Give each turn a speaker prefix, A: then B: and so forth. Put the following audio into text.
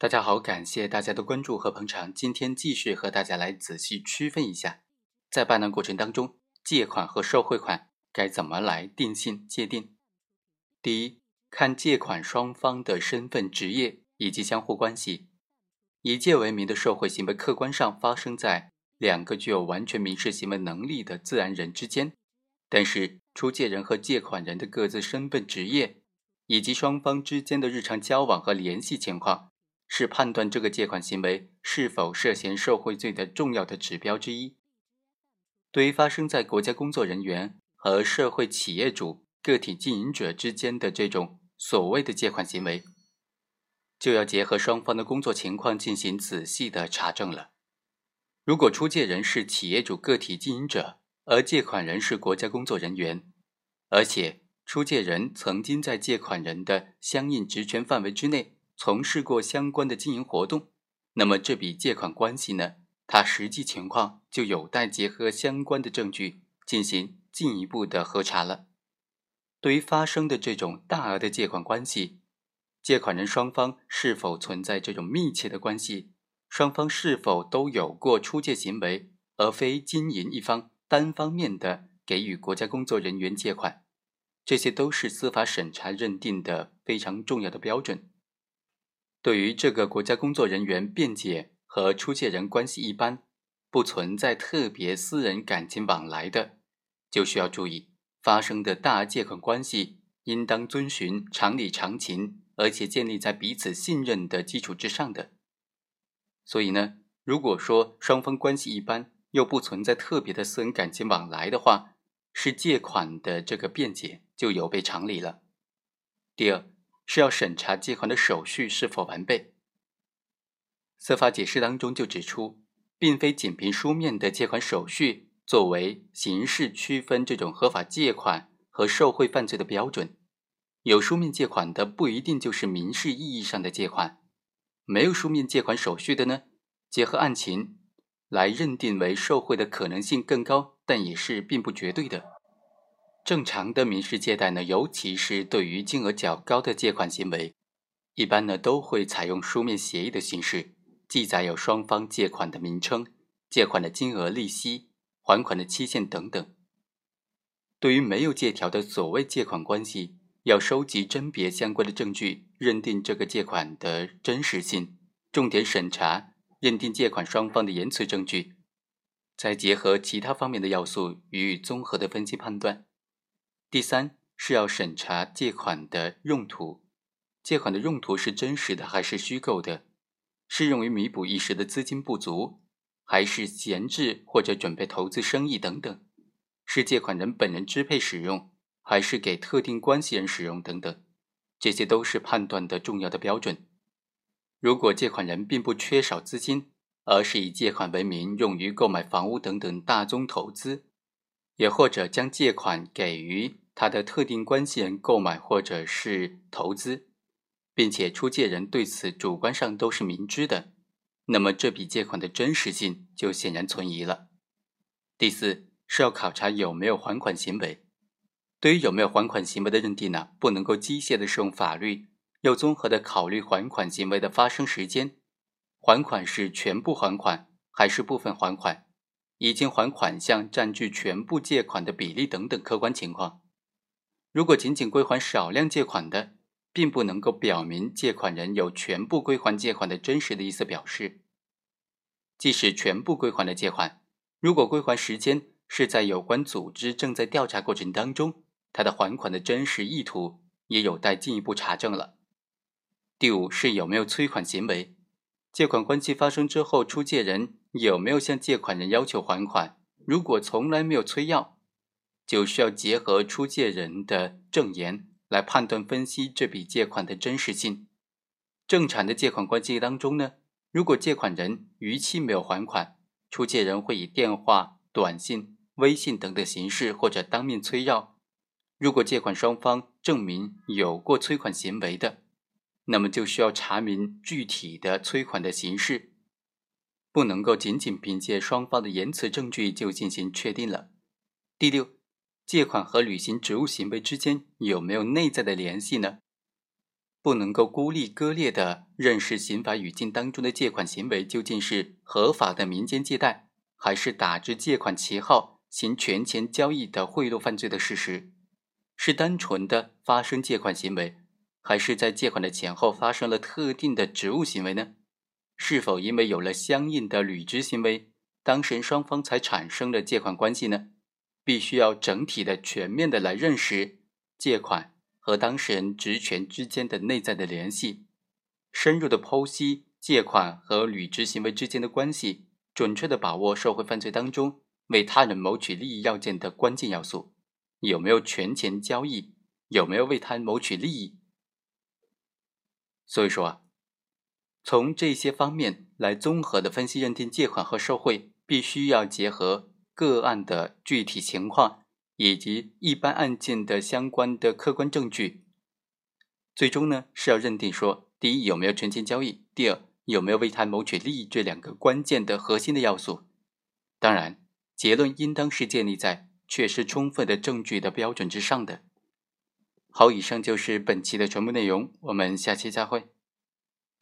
A: 大家好，感谢大家的关注和捧场。今天继续和大家来仔细区分一下，在办案过程当中，借款和受贿款该怎么来定性界定。第一，看借款双方的身份、职业以及相互关系。以借为名的受贿行为，客观上发生在两个具有完全民事行为能力的自然人之间，但是出借人和借款人的各自身份、职业以及双方之间的日常交往和联系情况。是判断这个借款行为是否涉嫌受贿罪的重要的指标之一。对于发生在国家工作人员和社会企业主、个体经营者之间的这种所谓的借款行为，就要结合双方的工作情况进行仔细的查证了。如果出借人是企业主、个体经营者，而借款人是国家工作人员，而且出借人曾经在借款人的相应职权范围之内。从事过相关的经营活动，那么这笔借款关系呢？它实际情况就有待结合相关的证据进行进一步的核查了。对于发生的这种大额的借款关系，借款人双方是否存在这种密切的关系？双方是否都有过出借行为，而非经营一方单方面的给予国家工作人员借款？这些都是司法审查认定的非常重要的标准。对于这个国家工作人员辩解和出借人关系一般，不存在特别私人感情往来的，就需要注意发生的大借款关系应当遵循常理常情，而且建立在彼此信任的基础之上的。所以呢，如果说双方关系一般，又不存在特别的私人感情往来的话，是借款的这个辩解就有悖常理了。第二。是要审查借款的手续是否完备。司法解释当中就指出，并非仅凭书面的借款手续作为刑事区分这种合法借款和受贿犯罪的标准。有书面借款的不一定就是民事意义上的借款，没有书面借款手续的呢，结合案情来认定为受贿的可能性更高，但也是并不绝对的。正常的民事借贷呢，尤其是对于金额较高的借款行为，一般呢都会采用书面协议的形式，记载有双方借款的名称、借款的金额、利息、还款的期限等等。对于没有借条的所谓借款关系，要收集甄别相关的证据，认定这个借款的真实性，重点审查认定借款双方的言辞证据，再结合其他方面的要素予以综合的分析判断。第三是要审查借款的用途，借款的用途是真实的还是虚构的？是用于弥补一时的资金不足，还是闲置或者准备投资生意等等？是借款人本人支配使用，还是给特定关系人使用等等？这些都是判断的重要的标准。如果借款人并不缺少资金，而是以借款为名用于购买房屋等等大宗投资。也或者将借款给予他的特定关系人购买或者是投资，并且出借人对此主观上都是明知的，那么这笔借款的真实性就显然存疑了。第四是要考察有没有还款行为。对于有没有还款行为的认定呢，不能够机械的适用法律，要综合的考虑还款行为的发生时间，还款是全部还款还是部分还款。已经还款项占据全部借款的比例等等客观情况。如果仅仅归还少量借款的，并不能够表明借款人有全部归还借款的真实的意思表示。即使全部归还了借款，如果归还时间是在有关组织正在调查过程当中，他的还款的真实意图也有待进一步查证了。第五是有没有催款行为。借款关系发生之后，出借人有没有向借款人要求还款？如果从来没有催要，就需要结合出借人的证言来判断分析这笔借款的真实性。正常的借款关系当中呢，如果借款人逾期没有还款，出借人会以电话、短信、微信等的形式或者当面催要。如果借款双方证明有过催款行为的，那么就需要查明具体的催款的形式，不能够仅仅凭借双方的言辞证据就进行确定了。第六，借款和履行职务行为之间有没有内在的联系呢？不能够孤立割裂的认识刑法语境当中的借款行为究竟是合法的民间借贷，还是打着借款旗号行权钱交易的贿赂犯罪的事实，是单纯的发生借款行为，还是在借款的前后发生了特定的职务行为呢？是否因为有了相应的履职行为，当事人双方才产生了借款关系呢？必须要整体的、全面的来认识借款。和当事人职权之间的内在的联系，深入的剖析借款和履职行为之间的关系，准确的把握社会犯罪当中为他人谋取利益要件的关键要素，有没有权钱交易，有没有为他人谋取利益。所以说啊，从这些方面来综合的分析认定借款和受贿，必须要结合个案的具体情况。以及一般案件的相关的客观证据，最终呢是要认定说，第一有没有权钱交易，第二有没有为他谋取利益这两个关键的核心的要素。当然，结论应当是建立在确实充分的证据的标准之上的。好，以上就是本期的全部内容，我们下期再会。